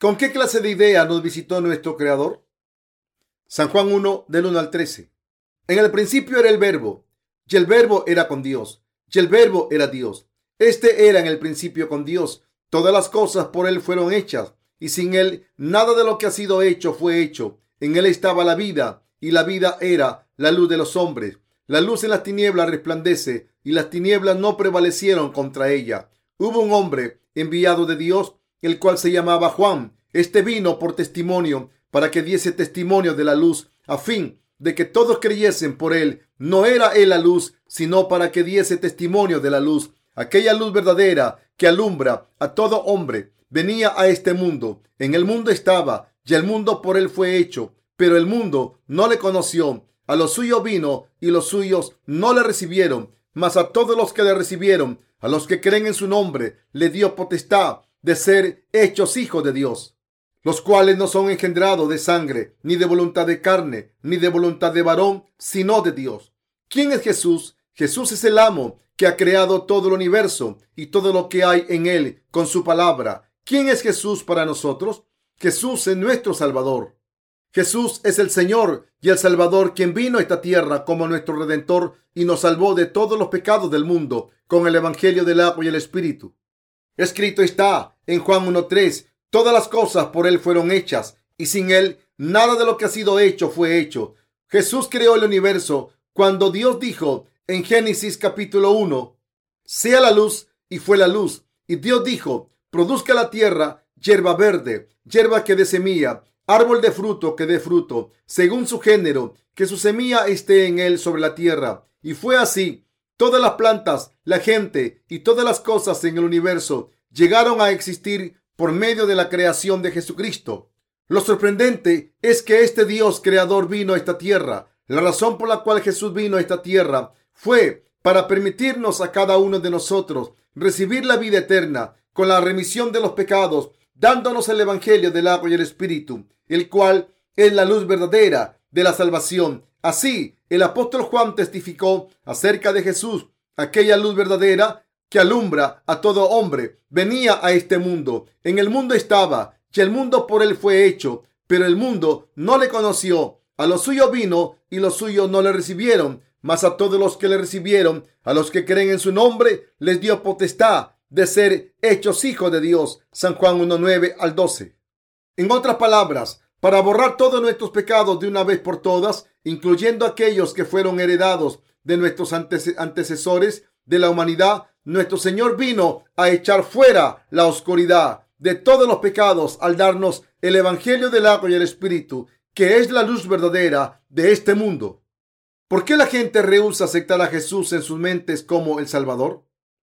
¿Con qué clase de idea nos visitó nuestro Creador? San Juan 1, del 1 al 13. En el principio era el verbo, y el verbo era con Dios, y el verbo era Dios. Este era en el principio con Dios. Todas las cosas por él fueron hechas, y sin él nada de lo que ha sido hecho fue hecho. En él estaba la vida, y la vida era la luz de los hombres. La luz en las tinieblas resplandece, y las tinieblas no prevalecieron contra ella. Hubo un hombre enviado de Dios, el cual se llamaba Juan. Este vino por testimonio, para que diese testimonio de la luz, a fin de que todos creyesen por él. No era él la luz, sino para que diese testimonio de la luz. Aquella luz verdadera que alumbra a todo hombre venía a este mundo. En el mundo estaba, y el mundo por él fue hecho, pero el mundo no le conoció. A los suyos vino, y los suyos no le recibieron. Mas a todos los que le recibieron, a los que creen en su nombre, le dio potestad de ser hechos hijos de Dios, los cuales no son engendrados de sangre, ni de voluntad de carne, ni de voluntad de varón, sino de Dios. ¿Quién es Jesús? Jesús es el amo que ha creado todo el universo y todo lo que hay en él con su palabra. ¿Quién es Jesús para nosotros? Jesús es nuestro Salvador. Jesús es el Señor y el Salvador quien vino a esta tierra como nuestro Redentor y nos salvó de todos los pecados del mundo con el Evangelio del agua y el Espíritu. Escrito está en Juan 1.3, todas las cosas por Él fueron hechas y sin Él nada de lo que ha sido hecho fue hecho. Jesús creó el universo cuando Dios dijo en Génesis capítulo 1, sea la luz y fue la luz. Y Dios dijo, produzca la tierra hierba verde, hierba que dé semilla, árbol de fruto que dé fruto, según su género, que su semilla esté en él sobre la tierra. Y fue así. Todas las plantas, la gente y todas las cosas en el universo llegaron a existir por medio de la creación de Jesucristo. Lo sorprendente es que este Dios creador vino a esta tierra. La razón por la cual Jesús vino a esta tierra fue para permitirnos a cada uno de nosotros recibir la vida eterna con la remisión de los pecados, dándonos el Evangelio del agua y el Espíritu, el cual es la luz verdadera de la salvación. Así, el apóstol Juan testificó acerca de Jesús, aquella luz verdadera que alumbra a todo hombre, venía a este mundo. En el mundo estaba, y el mundo por él fue hecho, pero el mundo no le conoció. A los suyos vino, y los suyos no le recibieron. Mas a todos los que le recibieron, a los que creen en su nombre, les dio potestad de ser hechos hijos de Dios. San Juan 1.9 al 12. En otras palabras, para borrar todos nuestros pecados de una vez por todas, incluyendo aquellos que fueron heredados de nuestros antecesores de la humanidad, nuestro Señor vino a echar fuera la oscuridad de todos los pecados al darnos el Evangelio del agua y el Espíritu, que es la luz verdadera de este mundo. ¿Por qué la gente rehúsa aceptar a Jesús en sus mentes como el Salvador?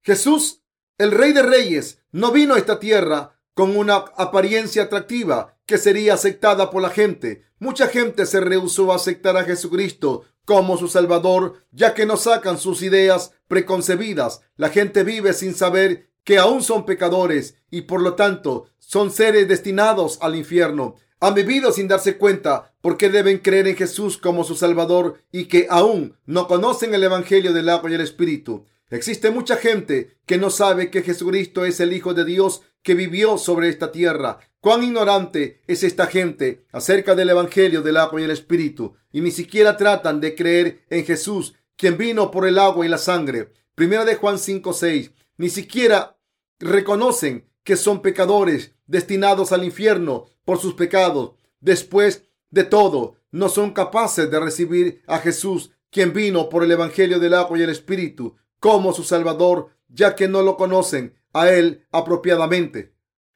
Jesús, el Rey de Reyes, no vino a esta tierra con una apariencia atractiva que sería aceptada por la gente. Mucha gente se rehusó a aceptar a Jesucristo como su Salvador, ya que no sacan sus ideas preconcebidas. La gente vive sin saber que aún son pecadores y por lo tanto son seres destinados al infierno. Han vivido sin darse cuenta porque deben creer en Jesús como su Salvador y que aún no conocen el Evangelio del agua y el Espíritu. Existe mucha gente que no sabe que Jesucristo es el Hijo de Dios que vivió sobre esta tierra. Cuán ignorante es esta gente acerca del Evangelio del agua y el Espíritu, y ni siquiera tratan de creer en Jesús, quien vino por el agua y la sangre. Primera de Juan 5:6. Ni siquiera reconocen que son pecadores destinados al infierno por sus pecados. Después de todo, no son capaces de recibir a Jesús, quien vino por el Evangelio del agua y el Espíritu, como su Salvador, ya que no lo conocen a Él apropiadamente.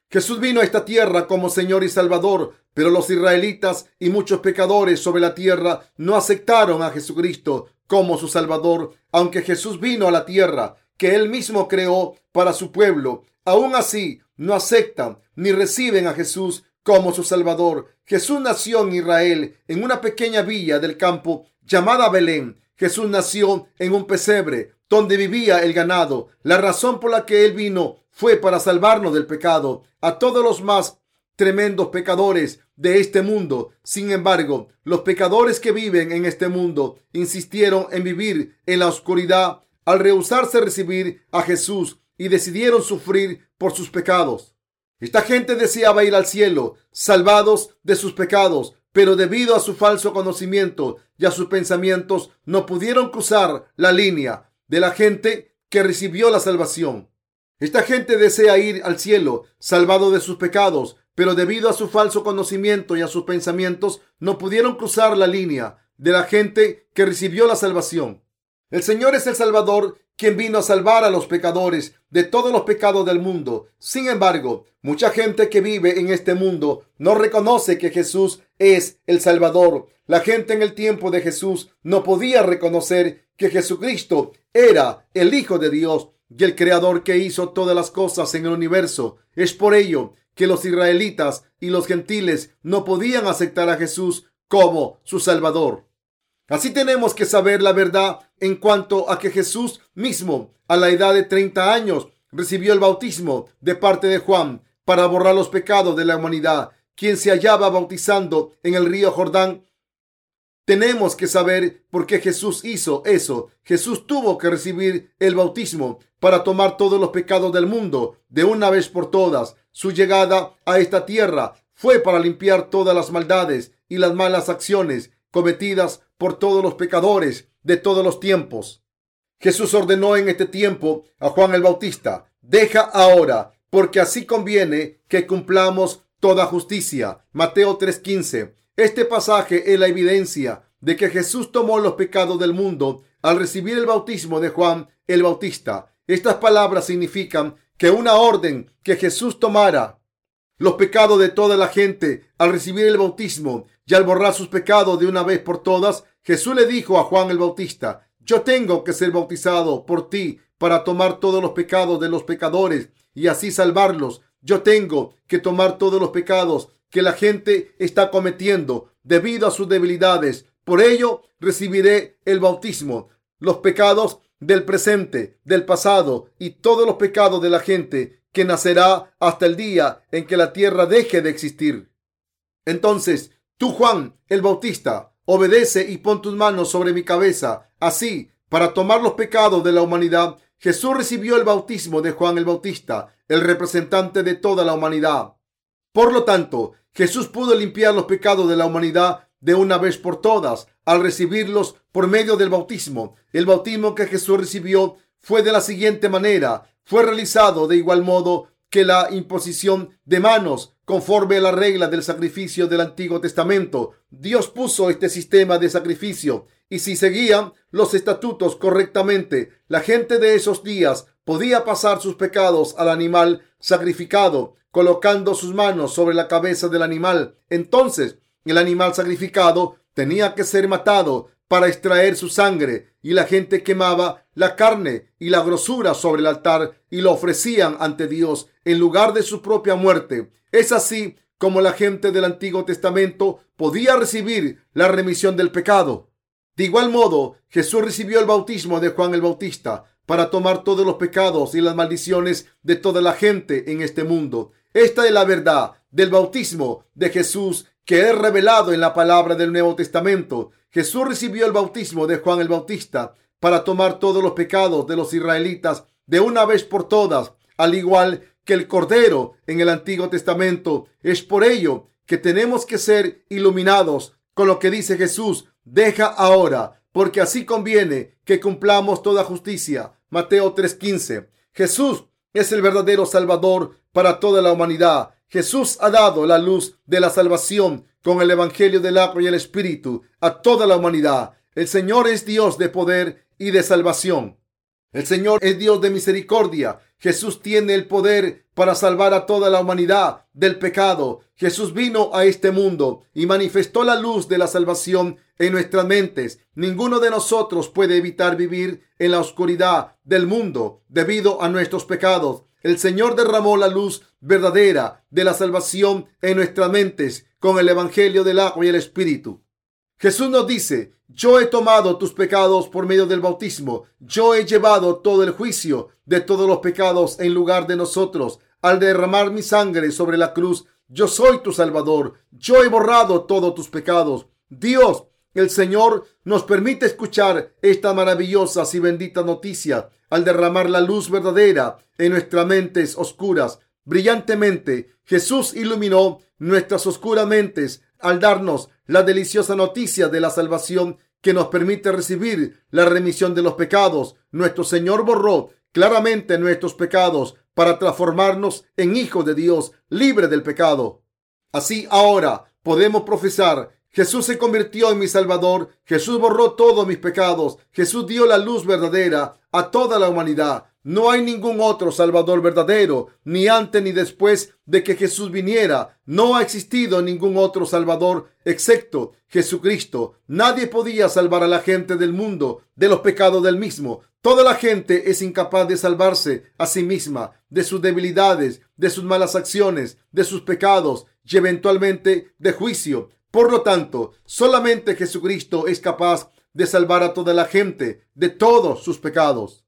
Jesús vino a esta tierra como Señor y Salvador, pero los israelitas y muchos pecadores sobre la tierra no aceptaron a Jesucristo como su Salvador, aunque Jesús vino a la tierra que Él mismo creó para su pueblo. Aún así, no aceptan ni reciben a Jesús como su Salvador. Jesús nació en Israel, en una pequeña villa del campo llamada Belén. Jesús nació en un pesebre donde vivía el ganado. La razón por la que Él vino fue para salvarnos del pecado. A todos los más tremendos pecadores de este mundo. Sin embargo, los pecadores que viven en este mundo insistieron en vivir en la oscuridad al rehusarse a recibir a Jesús y decidieron sufrir por sus pecados. Esta gente deseaba ir al cielo, salvados de sus pecados, pero debido a su falso conocimiento y a sus pensamientos no pudieron cruzar la línea de la gente que recibió la salvación. Esta gente desea ir al cielo, salvado de sus pecados, pero debido a su falso conocimiento y a sus pensamientos no pudieron cruzar la línea de la gente que recibió la salvación. El Señor es el Salvador, quien vino a salvar a los pecadores de todos los pecados del mundo. Sin embargo, mucha gente que vive en este mundo no reconoce que Jesús es el Salvador. La gente en el tiempo de Jesús no podía reconocer que Jesucristo era el Hijo de Dios y el Creador que hizo todas las cosas en el universo. Es por ello que los israelitas y los gentiles no podían aceptar a Jesús como su Salvador. Así tenemos que saber la verdad en cuanto a que Jesús mismo, a la edad de 30 años, recibió el bautismo de parte de Juan para borrar los pecados de la humanidad, quien se hallaba bautizando en el río Jordán. Tenemos que saber por qué Jesús hizo eso. Jesús tuvo que recibir el bautismo para tomar todos los pecados del mundo de una vez por todas. Su llegada a esta tierra fue para limpiar todas las maldades y las malas acciones cometidas por todos los pecadores de todos los tiempos. Jesús ordenó en este tiempo a Juan el Bautista, deja ahora, porque así conviene que cumplamos toda justicia. Mateo 3:15. Este pasaje es la evidencia de que Jesús tomó los pecados del mundo al recibir el bautismo de Juan el Bautista. Estas palabras significan que una orden que Jesús tomara los pecados de toda la gente al recibir el bautismo y al borrar sus pecados de una vez por todas Jesús le dijo a Juan el Bautista, yo tengo que ser bautizado por ti para tomar todos los pecados de los pecadores y así salvarlos. Yo tengo que tomar todos los pecados que la gente está cometiendo debido a sus debilidades. Por ello recibiré el bautismo. Los pecados del presente, del pasado y todos los pecados de la gente que nacerá hasta el día en que la tierra deje de existir. Entonces, tú, Juan el Bautista, obedece y pon tus manos sobre mi cabeza. Así, para tomar los pecados de la humanidad, Jesús recibió el bautismo de Juan el Bautista, el representante de toda la humanidad. Por lo tanto, Jesús pudo limpiar los pecados de la humanidad de una vez por todas al recibirlos por medio del bautismo. El bautismo que Jesús recibió fue de la siguiente manera. Fue realizado de igual modo que la imposición de manos conforme a la regla del sacrificio del Antiguo Testamento. Dios puso este sistema de sacrificio y si seguían los estatutos correctamente, la gente de esos días podía pasar sus pecados al animal sacrificado, colocando sus manos sobre la cabeza del animal. Entonces, el animal sacrificado tenía que ser matado para extraer su sangre y la gente quemaba la carne y la grosura sobre el altar y lo ofrecían ante Dios en lugar de su propia muerte. Es así como la gente del Antiguo Testamento podía recibir la remisión del pecado. De igual modo, Jesús recibió el bautismo de Juan el Bautista para tomar todos los pecados y las maldiciones de toda la gente en este mundo. Esta es la verdad del bautismo de Jesús que es revelado en la palabra del Nuevo Testamento. Jesús recibió el bautismo de Juan el Bautista para tomar todos los pecados de los israelitas de una vez por todas, al igual que el Cordero en el Antiguo Testamento. Es por ello que tenemos que ser iluminados con lo que dice Jesús. Deja ahora, porque así conviene que cumplamos toda justicia. Mateo 3:15. Jesús es el verdadero Salvador para toda la humanidad. Jesús ha dado la luz de la salvación con el Evangelio del agua y el Espíritu a toda la humanidad. El Señor es Dios de poder y de salvación. El Señor es Dios de misericordia. Jesús tiene el poder para salvar a toda la humanidad del pecado. Jesús vino a este mundo y manifestó la luz de la salvación en nuestras mentes. Ninguno de nosotros puede evitar vivir en la oscuridad del mundo debido a nuestros pecados. El Señor derramó la luz verdadera de la salvación en nuestras mentes con el Evangelio del agua y el Espíritu. Jesús nos dice, yo he tomado tus pecados por medio del bautismo, yo he llevado todo el juicio de todos los pecados en lugar de nosotros. Al derramar mi sangre sobre la cruz, yo soy tu Salvador, yo he borrado todos tus pecados. Dios, el Señor, nos permite escuchar esta maravillosa y bendita noticia al derramar la luz verdadera en nuestras mentes oscuras. brillantemente. Jesús iluminó nuestras oscuras mentes al darnos la deliciosa noticia de la salvación que nos permite recibir la remisión de los pecados. Nuestro Señor borró claramente nuestros pecados para transformarnos en hijos de Dios, libre del pecado. Así ahora podemos profesar Jesús se convirtió en mi Salvador. Jesús borró todos mis pecados. Jesús dio la luz verdadera a toda la humanidad. No hay ningún otro Salvador verdadero, ni antes ni después de que Jesús viniera. No ha existido ningún otro Salvador excepto Jesucristo. Nadie podía salvar a la gente del mundo de los pecados del mismo. Toda la gente es incapaz de salvarse a sí misma, de sus debilidades, de sus malas acciones, de sus pecados y eventualmente de juicio. Por lo tanto, solamente Jesucristo es capaz de salvar a toda la gente de todos sus pecados.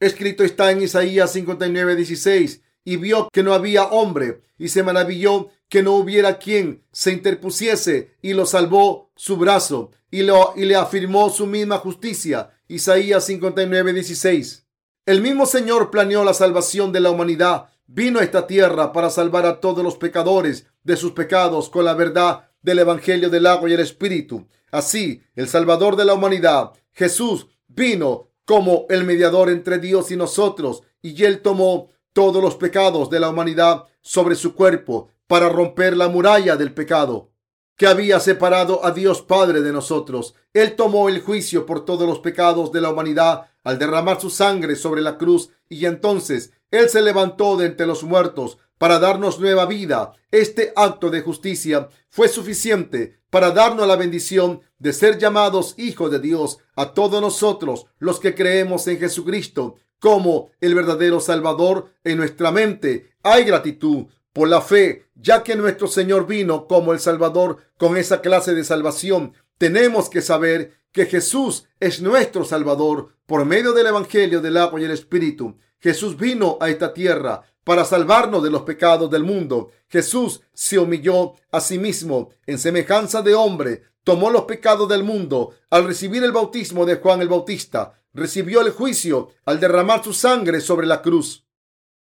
Escrito está en Isaías 59, 16, y vio que no había hombre, y se maravilló que no hubiera quien se interpusiese, y lo salvó su brazo, y, lo, y le afirmó su misma justicia. Isaías 59, 16. El mismo Señor planeó la salvación de la humanidad, vino a esta tierra para salvar a todos los pecadores de sus pecados con la verdad del Evangelio del agua y el Espíritu. Así, el Salvador de la humanidad, Jesús, vino como el mediador entre Dios y nosotros, y él tomó todos los pecados de la humanidad sobre su cuerpo para romper la muralla del pecado que había separado a Dios Padre de nosotros. Él tomó el juicio por todos los pecados de la humanidad al derramar su sangre sobre la cruz y entonces Él se levantó de entre los muertos para darnos nueva vida. Este acto de justicia fue suficiente para darnos la bendición de ser llamados hijos de Dios a todos nosotros los que creemos en Jesucristo como el verdadero Salvador en nuestra mente. Hay gratitud por la fe, ya que nuestro Señor vino como el Salvador con esa clase de salvación. Tenemos que saber que Jesús es nuestro Salvador por medio del Evangelio del agua y el Espíritu. Jesús vino a esta tierra para salvarnos de los pecados del mundo. Jesús se humilló a sí mismo en semejanza de hombre, tomó los pecados del mundo al recibir el bautismo de Juan el Bautista, recibió el juicio al derramar su sangre sobre la cruz.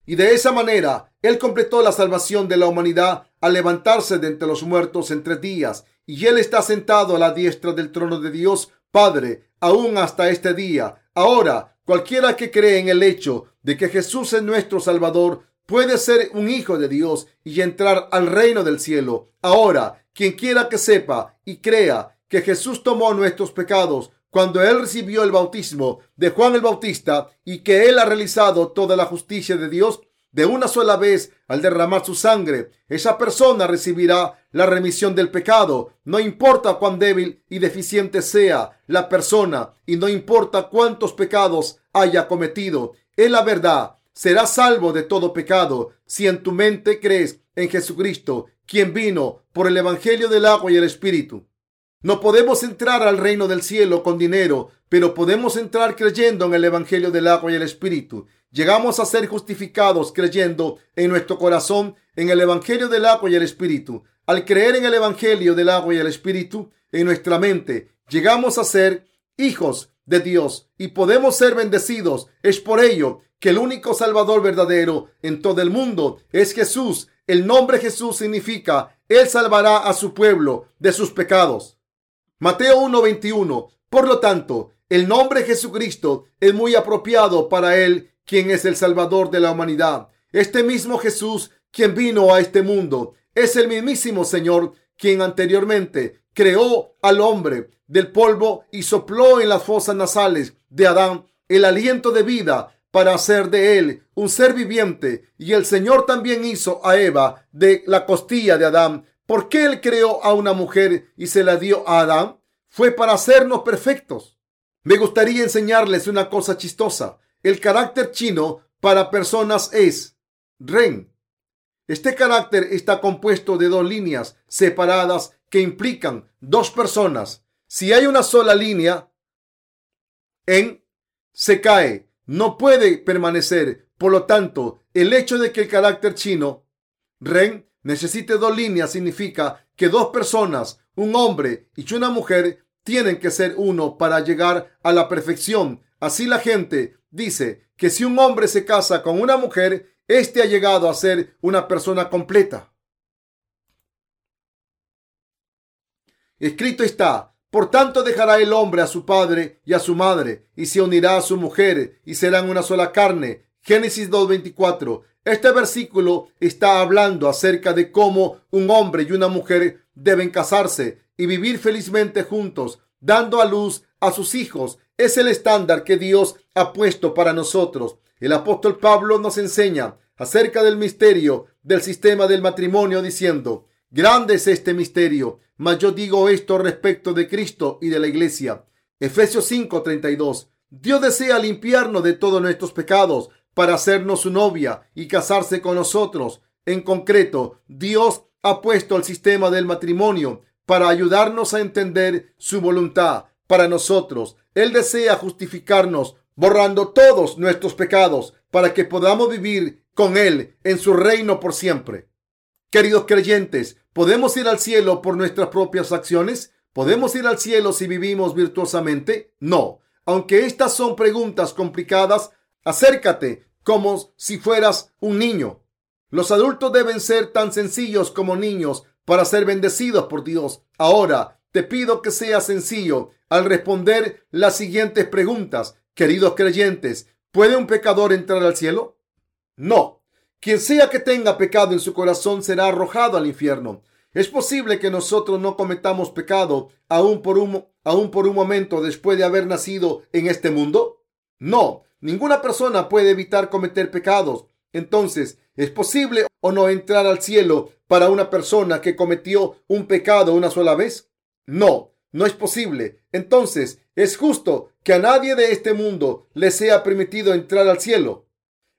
Y de esa manera, Él completó la salvación de la humanidad al levantarse de entre los muertos en tres días. Y Él está sentado a la diestra del trono de Dios Padre, aún hasta este día. Ahora, cualquiera que cree en el hecho de que Jesús es nuestro Salvador puede ser un hijo de Dios y entrar al reino del cielo. Ahora, quien quiera que sepa y crea que Jesús tomó nuestros pecados cuando él recibió el bautismo de Juan el Bautista y que él ha realizado toda la justicia de Dios de una sola vez al derramar su sangre, esa persona recibirá la remisión del pecado. No importa cuán débil y deficiente sea la persona y no importa cuántos pecados haya cometido. Es la verdad serás salvo de todo pecado si en tu mente crees en Jesucristo, quien vino por el Evangelio del agua y el Espíritu. No podemos entrar al reino del cielo con dinero, pero podemos entrar creyendo en el Evangelio del agua y el Espíritu. Llegamos a ser justificados creyendo en nuestro corazón en el Evangelio del agua y el Espíritu. Al creer en el Evangelio del agua y el Espíritu en nuestra mente, llegamos a ser hijos de Dios y podemos ser bendecidos. Es por ello que el único Salvador verdadero en todo el mundo es Jesús. El nombre Jesús significa Él salvará a su pueblo de sus pecados. Mateo 1:21. Por lo tanto, el nombre Jesucristo es muy apropiado para Él, quien es el Salvador de la humanidad. Este mismo Jesús, quien vino a este mundo, es el mismísimo Señor, quien anteriormente creó al hombre del polvo y sopló en las fosas nasales de Adán el aliento de vida para hacer de él un ser viviente. Y el Señor también hizo a Eva de la costilla de Adán. ¿Por qué él creó a una mujer y se la dio a Adán? Fue para hacernos perfectos. Me gustaría enseñarles una cosa chistosa. El carácter chino para personas es Ren. Este carácter está compuesto de dos líneas separadas que implican dos personas. Si hay una sola línea, en se cae no puede permanecer. Por lo tanto, el hecho de que el carácter chino ren necesite dos líneas significa que dos personas, un hombre y una mujer, tienen que ser uno para llegar a la perfección. Así la gente dice que si un hombre se casa con una mujer, Este ha llegado a ser una persona completa. Escrito está, por tanto dejará el hombre a su padre y a su madre, y se unirá a su mujer, y serán una sola carne. Génesis 2.24. Este versículo está hablando acerca de cómo un hombre y una mujer deben casarse y vivir felizmente juntos, dando a luz a sus hijos. Es el estándar que Dios ha puesto para nosotros. El apóstol Pablo nos enseña acerca del misterio del sistema del matrimonio diciendo, grande es este misterio, mas yo digo esto respecto de Cristo y de la iglesia. Efesios 5:32. Dios desea limpiarnos de todos nuestros pecados para hacernos su novia y casarse con nosotros. En concreto, Dios ha puesto el sistema del matrimonio para ayudarnos a entender su voluntad para nosotros. Él desea justificarnos borrando todos nuestros pecados para que podamos vivir con Él en su reino por siempre. Queridos creyentes, ¿podemos ir al cielo por nuestras propias acciones? ¿Podemos ir al cielo si vivimos virtuosamente? No. Aunque estas son preguntas complicadas, acércate como si fueras un niño. Los adultos deben ser tan sencillos como niños para ser bendecidos por Dios. Ahora, te pido que seas sencillo al responder las siguientes preguntas. Queridos creyentes, ¿puede un pecador entrar al cielo? No. Quien sea que tenga pecado en su corazón será arrojado al infierno. Es posible que nosotros no cometamos pecado aún por un, aún por un momento después de haber nacido en este mundo. No, ninguna persona puede evitar cometer pecados. Entonces, ¿es posible o no entrar al cielo para una persona que cometió un pecado una sola vez? No, no es posible. Entonces, ¿es justo que a nadie de este mundo le sea permitido entrar al cielo?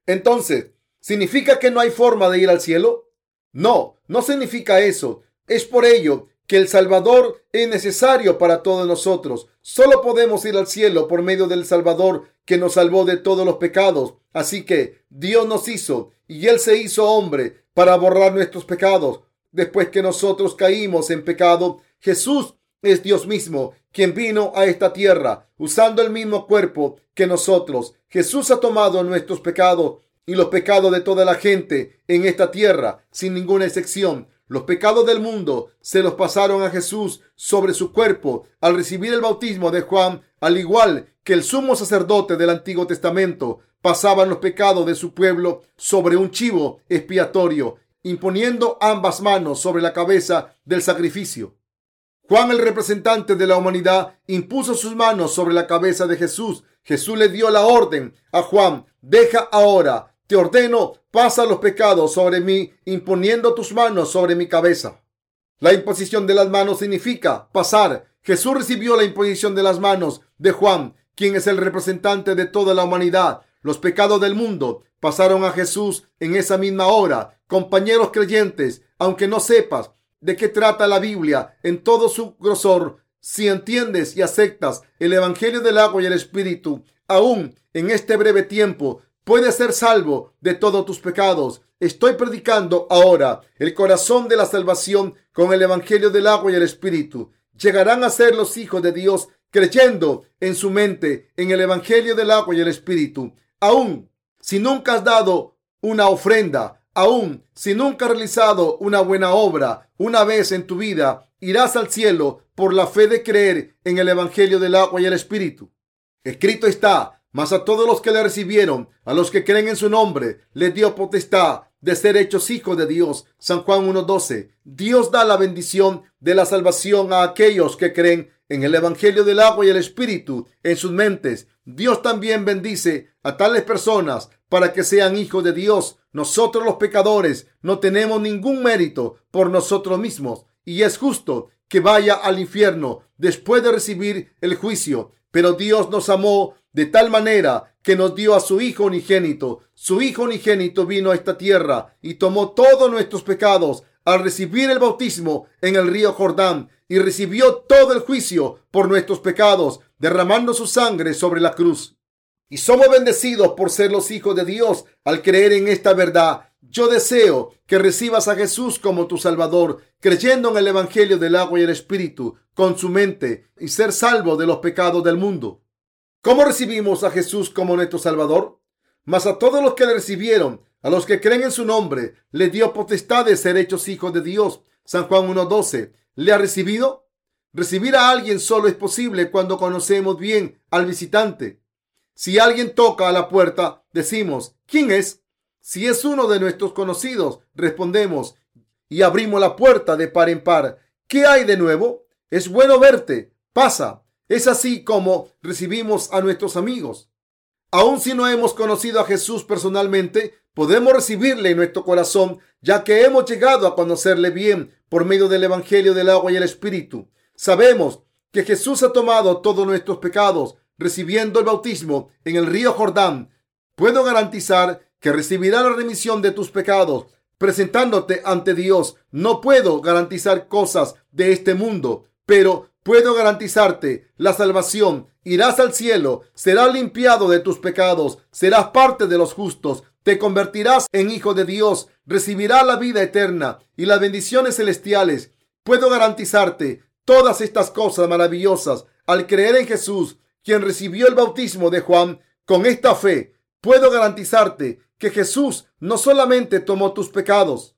Entonces, ¿significa que no hay forma de ir al cielo? No, no significa eso. Es por ello que el Salvador es necesario para todos nosotros. Solo podemos ir al cielo por medio del Salvador que nos salvó de todos los pecados. Así que Dios nos hizo y Él se hizo hombre para borrar nuestros pecados. Después que nosotros caímos en pecado, Jesús es Dios mismo quien vino a esta tierra usando el mismo cuerpo que nosotros. Jesús ha tomado nuestros pecados y los pecados de toda la gente en esta tierra, sin ninguna excepción. Los pecados del mundo se los pasaron a Jesús sobre su cuerpo al recibir el bautismo de Juan, al igual que el sumo sacerdote del Antiguo Testamento pasaban los pecados de su pueblo sobre un chivo expiatorio, imponiendo ambas manos sobre la cabeza del sacrificio. Juan, el representante de la humanidad, impuso sus manos sobre la cabeza de Jesús. Jesús le dio la orden a Juan, deja ahora, te ordeno, pasa los pecados sobre mí, imponiendo tus manos sobre mi cabeza. La imposición de las manos significa pasar. Jesús recibió la imposición de las manos de Juan, quien es el representante de toda la humanidad. Los pecados del mundo pasaron a Jesús en esa misma hora. Compañeros creyentes, aunque no sepas de qué trata la Biblia en todo su grosor, si entiendes y aceptas el Evangelio del agua y el Espíritu, aún en este breve tiempo, puedes ser salvo de todos tus pecados. Estoy predicando ahora el corazón de la salvación con el Evangelio del agua y el Espíritu. Llegarán a ser los hijos de Dios creyendo en su mente en el Evangelio del agua y el Espíritu. Aún si nunca has dado una ofrenda, Aún si nunca has realizado una buena obra una vez en tu vida, irás al cielo por la fe de creer en el Evangelio del agua y el Espíritu. Escrito está, mas a todos los que le recibieron, a los que creen en su nombre, les dio potestad de ser hechos hijos de Dios. San Juan 1.12. Dios da la bendición de la salvación a aquellos que creen en el Evangelio del agua y el Espíritu en sus mentes. Dios también bendice a tales personas para que sean hijos de Dios. Nosotros los pecadores no tenemos ningún mérito por nosotros mismos y es justo que vaya al infierno después de recibir el juicio. Pero Dios nos amó de tal manera que nos dio a su Hijo unigénito. Su Hijo unigénito vino a esta tierra y tomó todos nuestros pecados al recibir el bautismo en el río Jordán y recibió todo el juicio por nuestros pecados, derramando su sangre sobre la cruz. Y somos bendecidos por ser los hijos de Dios al creer en esta verdad. Yo deseo que recibas a Jesús como tu Salvador, creyendo en el Evangelio del agua y el Espíritu con su mente y ser salvo de los pecados del mundo. ¿Cómo recibimos a Jesús como nuestro Salvador? Mas a todos los que le recibieron, A los que creen en su nombre, le dio potestad de ser hechos hijos de Dios. San Juan 1.12. ¿Le ha recibido? Recibir a alguien solo es posible cuando conocemos bien al visitante. Si alguien toca a la puerta, decimos, ¿quién es? Si es uno de nuestros conocidos, respondemos y abrimos la puerta de par en par. ¿Qué hay de nuevo? Es bueno verte. Pasa. Es así como recibimos a nuestros amigos. Aun si no hemos conocido a Jesús personalmente, podemos recibirle en nuestro corazón, ya que hemos llegado a conocerle bien por medio del Evangelio del agua y el Espíritu. Sabemos que Jesús ha tomado todos nuestros pecados, recibiendo el bautismo en el río Jordán. Puedo garantizar que recibirá la remisión de tus pecados presentándote ante Dios. No puedo garantizar cosas de este mundo, pero puedo garantizarte la salvación. Irás al cielo, serás limpiado de tus pecados, serás parte de los justos, te convertirás en hijo de Dios, recibirás la vida eterna y las bendiciones celestiales. Puedo garantizarte todas estas cosas maravillosas al creer en Jesús, quien recibió el bautismo de Juan con esta fe. Puedo garantizarte que Jesús no solamente tomó tus pecados,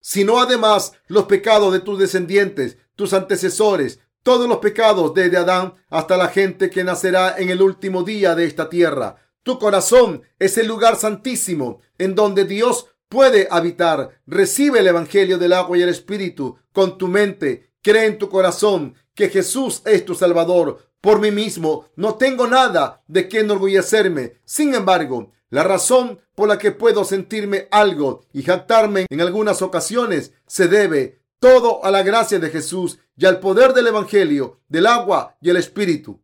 sino además los pecados de tus descendientes, tus antecesores, todos los pecados desde Adán hasta la gente que nacerá en el último día de esta tierra. Tu corazón es el lugar santísimo en donde Dios puede habitar. Recibe el Evangelio del agua y el Espíritu con tu mente. Cree en tu corazón que Jesús es tu Salvador. Por mí mismo no tengo nada de qué enorgullecerme. Sin embargo, la razón por la que puedo sentirme algo y jactarme en algunas ocasiones se debe todo a la gracia de Jesús y al poder del Evangelio, del agua y el Espíritu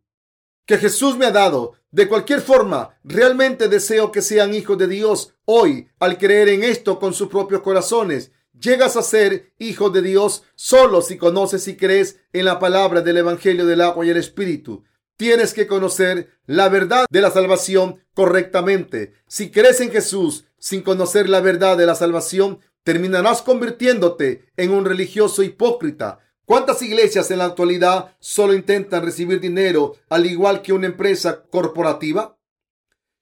que Jesús me ha dado. De cualquier forma, realmente deseo que sean hijos de Dios hoy al creer en esto con sus propios corazones. Llegas a ser hijo de Dios solo si conoces y crees en la palabra del Evangelio del agua y el Espíritu. Tienes que conocer la verdad de la salvación correctamente. Si crees en Jesús sin conocer la verdad de la salvación, terminarás convirtiéndote en un religioso hipócrita. ¿Cuántas iglesias en la actualidad solo intentan recibir dinero al igual que una empresa corporativa?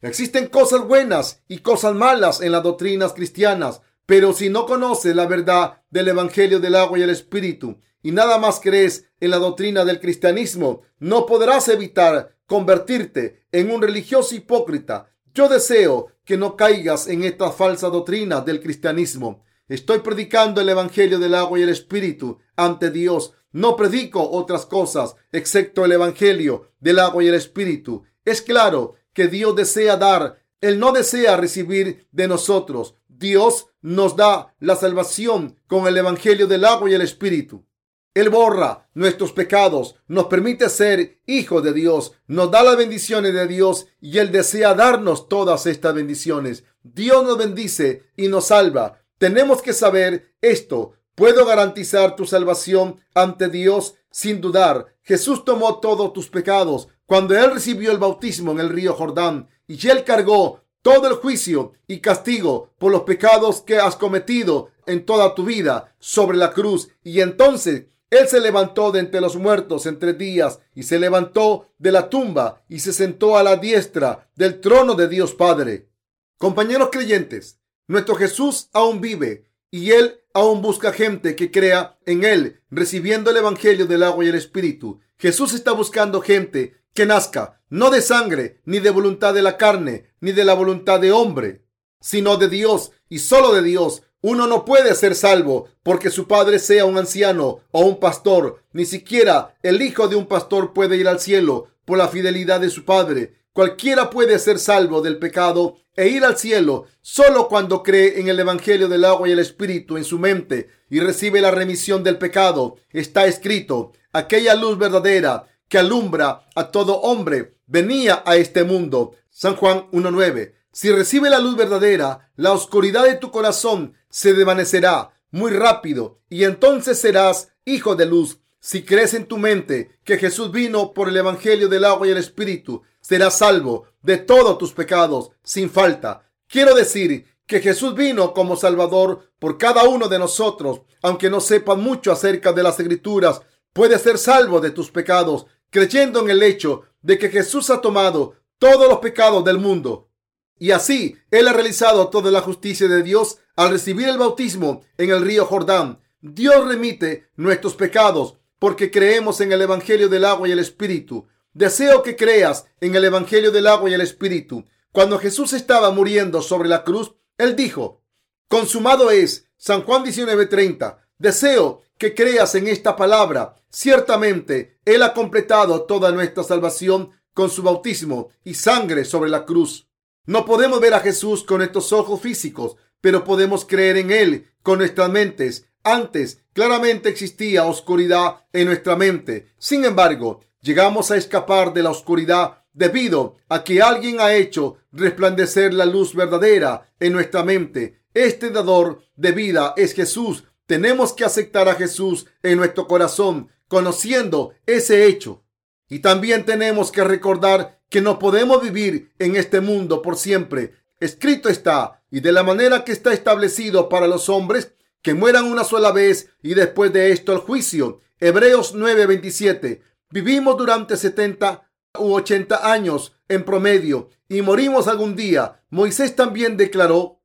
Existen cosas buenas y cosas malas en las doctrinas cristianas, pero si no conoces la verdad del Evangelio del agua y el Espíritu y nada más crees en la doctrina del cristianismo, no podrás evitar convertirte en un religioso hipócrita. Yo deseo que no caigas en esta falsa doctrina del cristianismo. Estoy predicando el Evangelio del agua y el Espíritu ante Dios. No predico otras cosas excepto el Evangelio del agua y el Espíritu. Es claro que Dios desea dar. Él no desea recibir de nosotros. Dios nos da la salvación con el Evangelio del agua y el Espíritu. Él borra nuestros pecados, nos permite ser hijos de Dios, nos da las bendiciones de Dios y Él desea darnos todas estas bendiciones. Dios nos bendice y nos salva. Tenemos que saber esto. Puedo garantizar tu salvación ante Dios sin dudar. Jesús tomó todos tus pecados cuando Él recibió el bautismo en el río Jordán y Él cargó todo el juicio y castigo por los pecados que has cometido en toda tu vida sobre la cruz. Y entonces él se levantó de entre los muertos en tres días y se levantó de la tumba y se sentó a la diestra del trono de Dios Padre. Compañeros creyentes, nuestro Jesús aún vive y Él aún busca gente que crea en Él, recibiendo el Evangelio del agua y el Espíritu. Jesús está buscando gente que nazca, no de sangre, ni de voluntad de la carne, ni de la voluntad de hombre, sino de Dios y solo de Dios, uno no puede ser salvo porque su padre sea un anciano o un pastor. Ni siquiera el hijo de un pastor puede ir al cielo por la fidelidad de su padre. Cualquiera puede ser salvo del pecado e ir al cielo solo cuando cree en el Evangelio del agua y el Espíritu en su mente y recibe la remisión del pecado. Está escrito, aquella luz verdadera que alumbra a todo hombre venía a este mundo. San Juan 1.9. Si recibe la luz verdadera, la oscuridad de tu corazón se desvanecerá muy rápido y entonces serás hijo de luz. Si crees en tu mente que Jesús vino por el Evangelio del agua y el Espíritu, serás salvo de todos tus pecados sin falta. Quiero decir que Jesús vino como Salvador por cada uno de nosotros. Aunque no sepas mucho acerca de las escrituras, puedes ser salvo de tus pecados creyendo en el hecho de que Jesús ha tomado todos los pecados del mundo Y así Él ha realizado toda la justicia de Dios al recibir el bautismo en el río Jordán. Dios remite nuestros pecados porque creemos en el Evangelio del agua y el Espíritu. Deseo que creas en el Evangelio del agua y el Espíritu. Cuando Jesús estaba muriendo sobre la cruz, Él dijo, consumado es. San Juan 19:30. Deseo que creas en esta palabra. Ciertamente, Él ha completado toda nuestra salvación con su bautismo y sangre sobre la cruz. No podemos ver a Jesús con estos ojos físicos, pero podemos creer en Él con nuestras mentes. Antes, claramente existía oscuridad en nuestra mente. Sin embargo, llegamos a escapar de la oscuridad debido a que alguien ha hecho resplandecer la luz verdadera en nuestra mente. Este dador de vida es Jesús. Tenemos que aceptar a Jesús en nuestro corazón, conociendo ese hecho. Y también tenemos que recordar que no podemos vivir en este mundo por siempre. Escrito está, y de la manera que está establecido para los hombres, que mueran una sola vez y después de esto el juicio. Hebreos 9:27. Vivimos durante 70 u 80 años en promedio y morimos algún día. Moisés también declaró,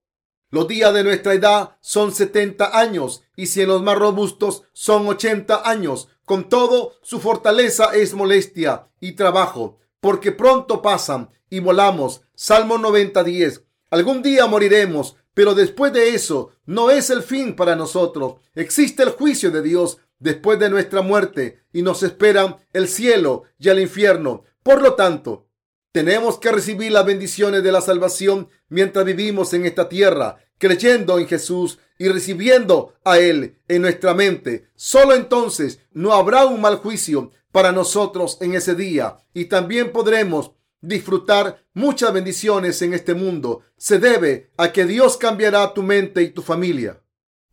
los días de nuestra edad son 70 años y si en los más robustos son 80 años. Con todo, su fortaleza es molestia y trabajo, porque pronto pasan y volamos. Salmo 90:10. Algún día moriremos, pero después de eso no es el fin para nosotros. Existe el juicio de Dios después de nuestra muerte y nos esperan el cielo y el infierno. Por lo tanto, tenemos que recibir las bendiciones de la salvación mientras vivimos en esta tierra, creyendo en Jesús y recibiendo a Él en nuestra mente. Solo entonces no habrá un mal juicio para nosotros en ese día y también podremos disfrutar muchas bendiciones en este mundo. Se debe a que Dios cambiará tu mente y tu familia.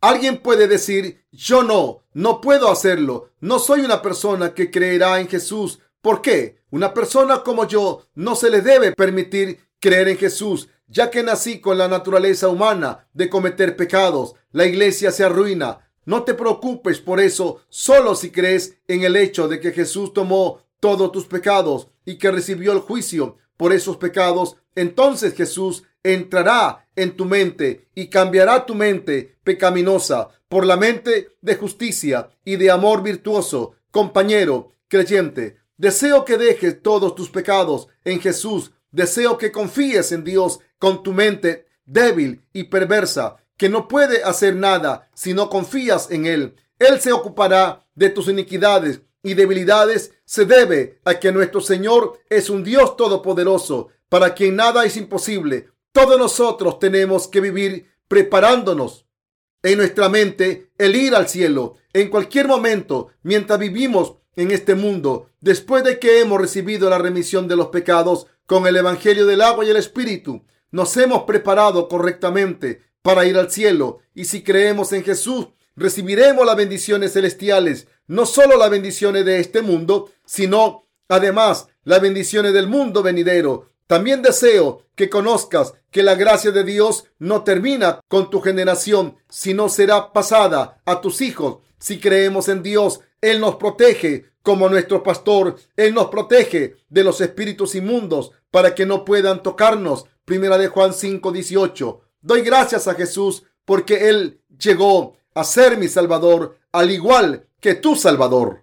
Alguien puede decir, yo no, no puedo hacerlo. No soy una persona que creerá en Jesús. ¿Por qué? Una persona como yo no se le debe permitir creer en Jesús ya que nací con la naturaleza humana de cometer pecados. La iglesia se arruina. No te preocupes por eso, solo si crees en el hecho de que Jesús tomó todos tus pecados y que recibió el juicio por esos pecados, entonces Jesús entrará en tu mente y cambiará tu mente pecaminosa por la mente de justicia y de amor virtuoso. Compañero creyente, deseo que dejes todos tus pecados en Jesús. Deseo que confíes en Dios con tu mente débil y perversa, que no puede hacer nada si no confías en Él. Él se ocupará de tus iniquidades y debilidades. Se debe a que nuestro Señor es un Dios todopoderoso, para quien nada es imposible. Todos nosotros tenemos que vivir preparándonos en nuestra mente el ir al cielo en cualquier momento mientras vivimos en este mundo. Después de que hemos recibido la remisión de los pecados con el Evangelio del agua y el Espíritu, nos hemos preparado correctamente para ir al cielo y si creemos en Jesús, recibiremos las bendiciones celestiales, no solo las bendiciones de este mundo, sino además las bendiciones del mundo venidero. También deseo que conozcas que la gracia de Dios no termina con tu generación, sino será pasada a tus hijos. Si creemos en Dios, Él nos protege como nuestro pastor. Él nos protege de los espíritus inmundos para que no puedan tocarnos Primera de Juan 5, 18. Doy gracias a Jesús porque Él llegó a ser mi Salvador, al igual que tu Salvador.